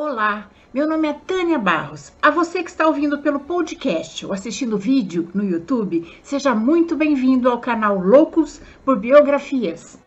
Olá, meu nome é Tânia Barros. A você que está ouvindo pelo podcast ou assistindo vídeo no YouTube, seja muito bem-vindo ao canal Loucos por Biografias.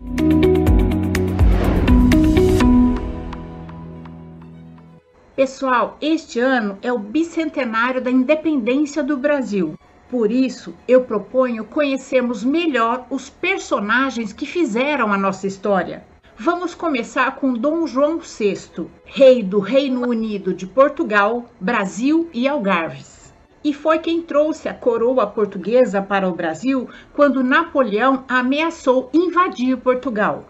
Pessoal, este ano é o bicentenário da independência do Brasil. Por isso, eu proponho conhecermos melhor os personagens que fizeram a nossa história. Vamos começar com Dom João VI, rei do Reino Unido de Portugal, Brasil e Algarves. E foi quem trouxe a coroa portuguesa para o Brasil quando Napoleão ameaçou invadir Portugal.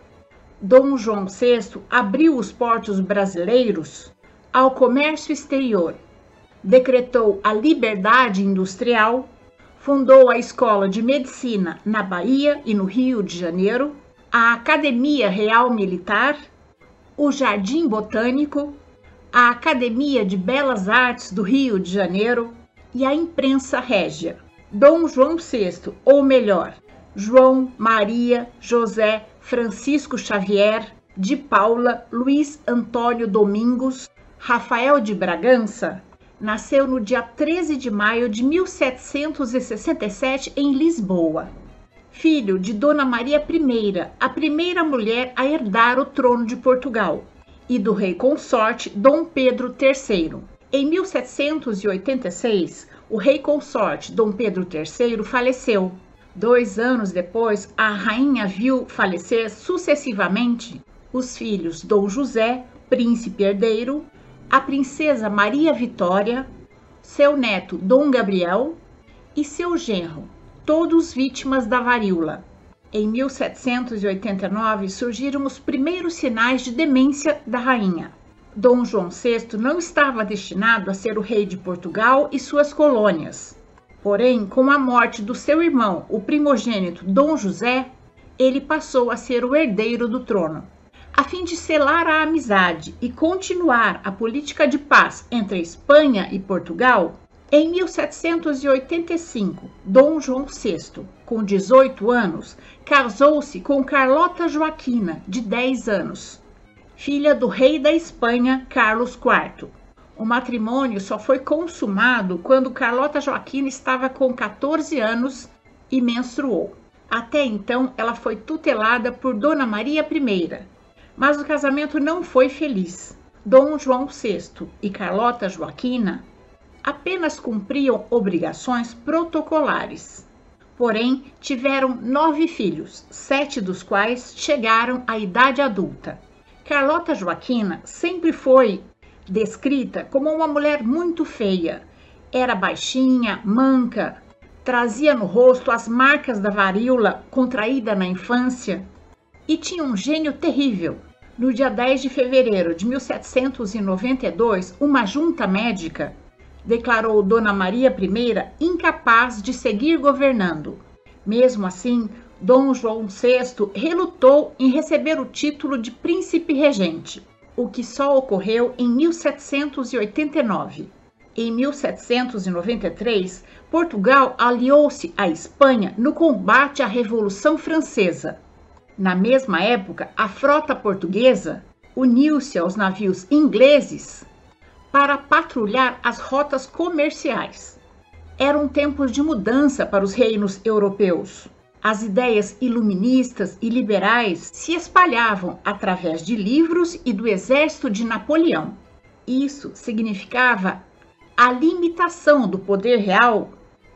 Dom João VI abriu os portos brasileiros ao comércio exterior, decretou a liberdade industrial, fundou a Escola de Medicina na Bahia e no Rio de Janeiro a Academia Real Militar, o Jardim Botânico, a Academia de Belas Artes do Rio de Janeiro e a imprensa régia. Dom João VI, ou melhor, João Maria José Francisco Xavier de Paula Luiz Antônio Domingos Rafael de Bragança, nasceu no dia 13 de maio de 1767 em Lisboa filho de Dona Maria I, a primeira mulher a herdar o trono de Portugal, e do rei consorte Dom Pedro III. Em 1786, o rei consorte Dom Pedro III faleceu. Dois anos depois, a rainha viu falecer sucessivamente os filhos Dom José, príncipe herdeiro, a princesa Maria Vitória, seu neto Dom Gabriel e seu genro todos vítimas da varíola. Em 1789 surgiram os primeiros sinais de demência da rainha. Dom João VI não estava destinado a ser o rei de Portugal e suas colônias. Porém, com a morte do seu irmão, o primogênito Dom José, ele passou a ser o herdeiro do trono. A fim de selar a amizade e continuar a política de paz entre a Espanha e Portugal, em 1785, Dom João VI, com 18 anos, casou-se com Carlota Joaquina, de 10 anos, filha do rei da Espanha, Carlos IV. O matrimônio só foi consumado quando Carlota Joaquina estava com 14 anos e menstruou. Até então, ela foi tutelada por Dona Maria I, mas o casamento não foi feliz. Dom João VI e Carlota Joaquina apenas cumpriam obrigações protocolares. Porém, tiveram nove filhos, sete dos quais chegaram à idade adulta. Carlota Joaquina sempre foi descrita como uma mulher muito feia. Era baixinha, manca, trazia no rosto as marcas da varíola contraída na infância e tinha um gênio terrível. No dia 10 de fevereiro de 1792, uma junta médica declarou Dona Maria I incapaz de seguir governando. Mesmo assim, Dom João VI relutou em receber o título de príncipe regente, o que só ocorreu em 1789. Em 1793, Portugal aliou-se à Espanha no combate à Revolução Francesa. Na mesma época, a frota portuguesa uniu-se aos navios ingleses para patrulhar as rotas comerciais. Eram tempos de mudança para os reinos europeus. As ideias iluministas e liberais se espalhavam através de livros e do exército de Napoleão. Isso significava a limitação do poder real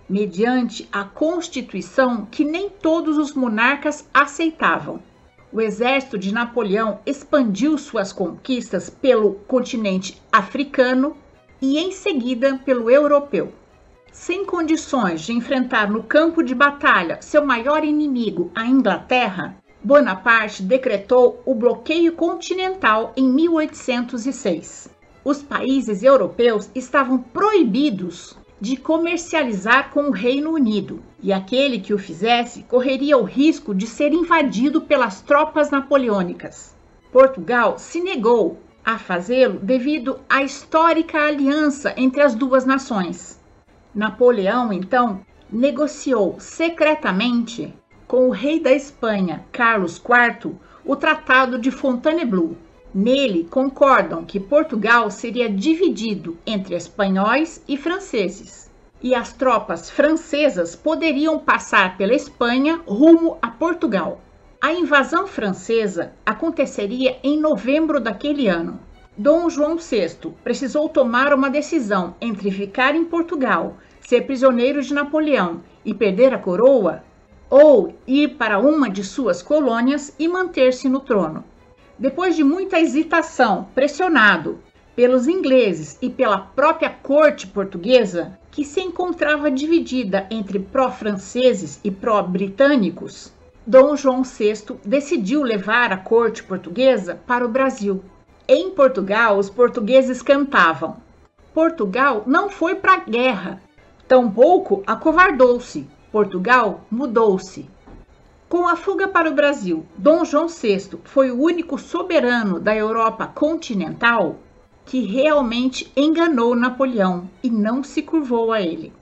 mediante a constituição que nem todos os monarcas aceitavam o exército de Napoleão expandiu suas conquistas pelo continente africano e, em seguida, pelo europeu. Sem condições de enfrentar no campo de batalha seu maior inimigo, a Inglaterra, Bonaparte decretou o bloqueio continental em 1806. Os países europeus estavam proibidos de comercializar com o Reino Unido, e aquele que o fizesse correria o risco de ser invadido pelas tropas napoleônicas. Portugal se negou a fazê-lo devido à histórica aliança entre as duas nações. Napoleão, então, negociou secretamente com o rei da Espanha, Carlos IV, o Tratado de Fontainebleau. Nele concordam que Portugal seria dividido entre espanhóis e franceses, e as tropas francesas poderiam passar pela Espanha rumo a Portugal. A invasão francesa aconteceria em novembro daquele ano. Dom João VI precisou tomar uma decisão entre ficar em Portugal, ser prisioneiro de Napoleão e perder a coroa, ou ir para uma de suas colônias e manter-se no trono. Depois de muita hesitação, pressionado pelos ingleses e pela própria corte portuguesa, que se encontrava dividida entre pró-franceses e pró-britânicos, Dom João VI decidiu levar a corte portuguesa para o Brasil. Em Portugal, os portugueses cantavam: Portugal não foi para a guerra, tampouco acovardou-se. Portugal mudou-se. Com a fuga para o Brasil, Dom João VI foi o único soberano da Europa continental que realmente enganou Napoleão e não se curvou a ele.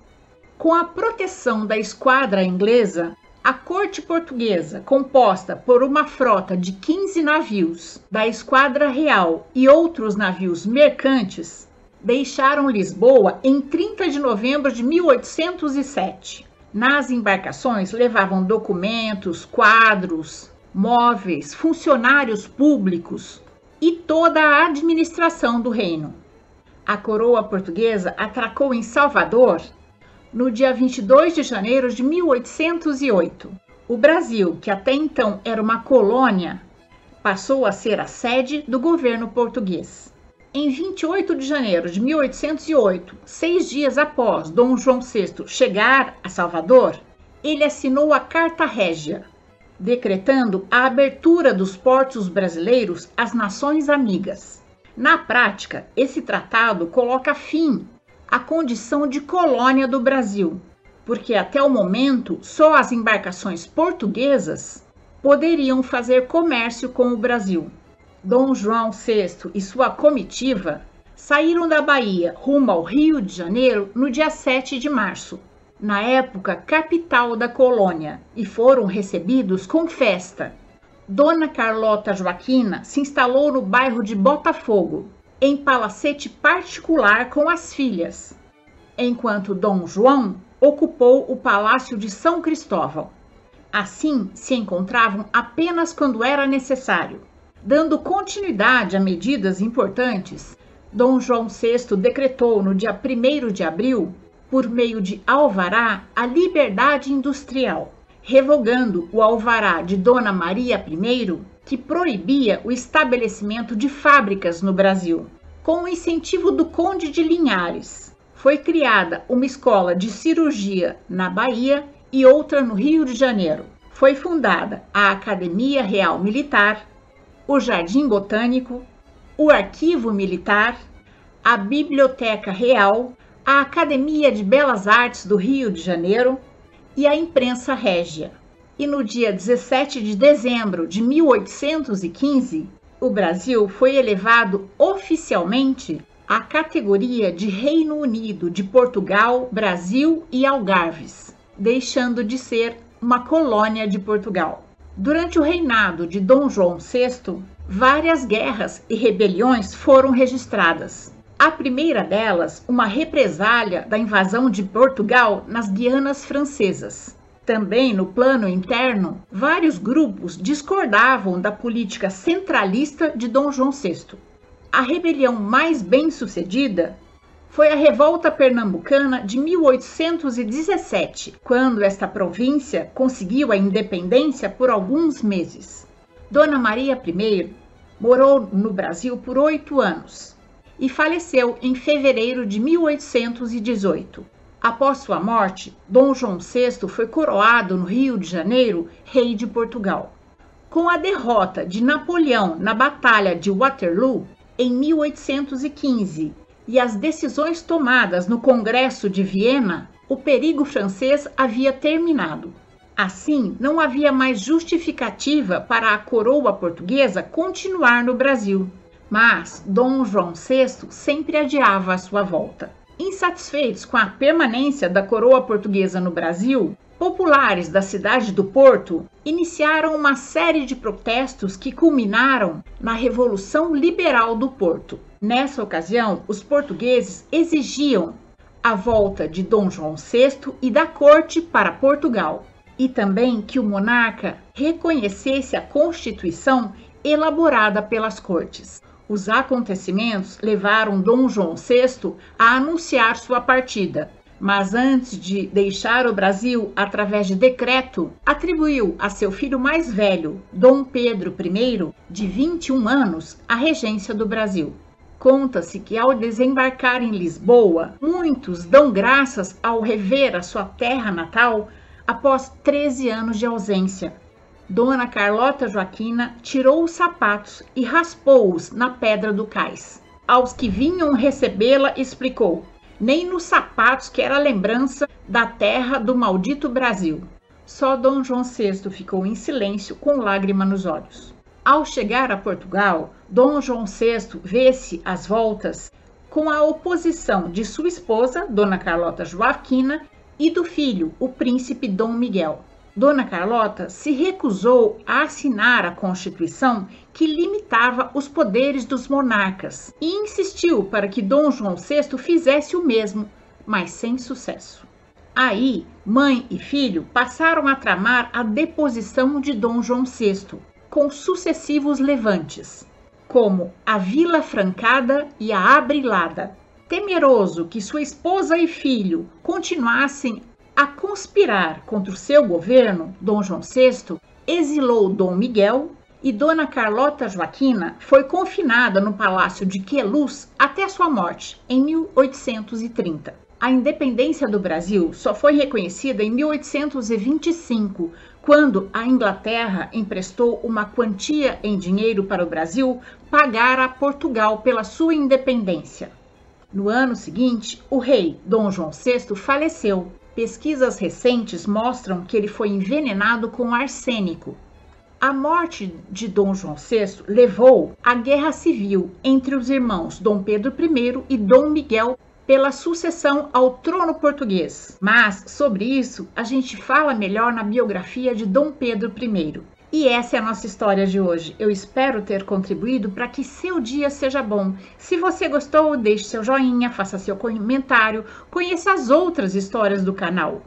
Com a proteção da esquadra inglesa, a corte portuguesa, composta por uma frota de 15 navios da Esquadra Real e outros navios mercantes, deixaram Lisboa em 30 de novembro de 1807. Nas embarcações levavam documentos, quadros, móveis, funcionários públicos e toda a administração do reino. A coroa portuguesa atracou em Salvador no dia 22 de janeiro de 1808. O Brasil, que até então era uma colônia, passou a ser a sede do governo português. Em 28 de janeiro de 1808, seis dias após Dom João VI chegar a Salvador, ele assinou a Carta Régia, decretando a abertura dos portos brasileiros às nações amigas. Na prática, esse tratado coloca fim à condição de colônia do Brasil, porque até o momento só as embarcações portuguesas poderiam fazer comércio com o Brasil. Dom João VI e sua comitiva saíram da Bahia rumo ao Rio de Janeiro no dia 7 de março, na época capital da colônia, e foram recebidos com festa. Dona Carlota Joaquina se instalou no bairro de Botafogo, em palacete particular com as filhas, enquanto Dom João ocupou o palácio de São Cristóvão. Assim, se encontravam apenas quando era necessário Dando continuidade a medidas importantes, Dom João VI decretou no dia 1 de abril, por meio de alvará, a liberdade industrial, revogando o alvará de Dona Maria I, que proibia o estabelecimento de fábricas no Brasil. Com o incentivo do Conde de Linhares, foi criada uma escola de cirurgia na Bahia e outra no Rio de Janeiro. Foi fundada a Academia Real Militar o Jardim Botânico, o Arquivo Militar, a Biblioteca Real, a Academia de Belas Artes do Rio de Janeiro e a Imprensa Régia. E no dia 17 de dezembro de 1815, o Brasil foi elevado oficialmente à categoria de Reino Unido de Portugal, Brasil e Algarves, deixando de ser uma colônia de Portugal. Durante o reinado de Dom João VI, várias guerras e rebeliões foram registradas. A primeira delas, uma represália da invasão de Portugal nas Guianas Francesas. Também no plano interno, vários grupos discordavam da política centralista de Dom João VI. A rebelião mais bem sucedida foi a Revolta Pernambucana de 1817, quando esta província conseguiu a independência por alguns meses. Dona Maria I morou no Brasil por oito anos e faleceu em fevereiro de 1818. Após sua morte, Dom João VI foi coroado no Rio de Janeiro rei de Portugal. Com a derrota de Napoleão na Batalha de Waterloo em 1815 e as decisões tomadas no Congresso de Viena, o perigo francês havia terminado. Assim, não havia mais justificativa para a coroa portuguesa continuar no Brasil. Mas Dom João VI sempre adiava a sua volta. Insatisfeitos com a permanência da coroa portuguesa no Brasil, populares da cidade do Porto iniciaram uma série de protestos que culminaram na Revolução Liberal do Porto. Nessa ocasião, os portugueses exigiam a volta de Dom João VI e da corte para Portugal, e também que o monarca reconhecesse a Constituição elaborada pelas cortes. Os acontecimentos levaram Dom João VI a anunciar sua partida, mas antes de deixar o Brasil através de decreto, atribuiu a seu filho mais velho, Dom Pedro I, de 21 anos, a regência do Brasil. Conta-se que ao desembarcar em Lisboa, muitos dão graças ao rever a sua terra natal após 13 anos de ausência. Dona Carlota Joaquina tirou os sapatos e raspou-os na pedra do cais. Aos que vinham recebê-la, explicou: nem nos sapatos que era lembrança da terra do maldito Brasil. Só Dom João VI ficou em silêncio com lágrima nos olhos. Ao chegar a Portugal, Dom João VI vê-se às voltas com a oposição de sua esposa, Dona Carlota Joaquina, e do filho, o príncipe Dom Miguel. Dona Carlota se recusou a assinar a Constituição que limitava os poderes dos monarcas e insistiu para que Dom João VI fizesse o mesmo, mas sem sucesso. Aí, mãe e filho passaram a tramar a deposição de Dom João VI, com sucessivos levantes, como a Vila Francada e a Abrilada. Temeroso que sua esposa e filho continuassem a conspirar contra o seu governo, Dom João VI exilou Dom Miguel e Dona Carlota Joaquina foi confinada no Palácio de Queluz até sua morte, em 1830. A independência do Brasil só foi reconhecida em 1825, quando a Inglaterra emprestou uma quantia em dinheiro para o Brasil pagar a Portugal pela sua independência. No ano seguinte, o rei Dom João VI faleceu Pesquisas recentes mostram que ele foi envenenado com arsênico. A morte de Dom João VI levou à guerra civil entre os irmãos Dom Pedro I e Dom Miguel pela sucessão ao trono português. Mas sobre isso a gente fala melhor na biografia de Dom Pedro I. E essa é a nossa história de hoje. Eu espero ter contribuído para que seu dia seja bom. Se você gostou, deixe seu joinha, faça seu comentário, conheça as outras histórias do canal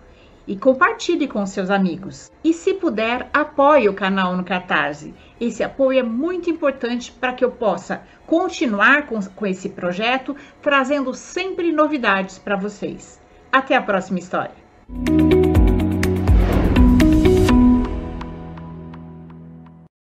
e compartilhe com seus amigos. E se puder, apoie o canal no Catarse. Esse apoio é muito importante para que eu possa continuar com, com esse projeto, trazendo sempre novidades para vocês. Até a próxima história.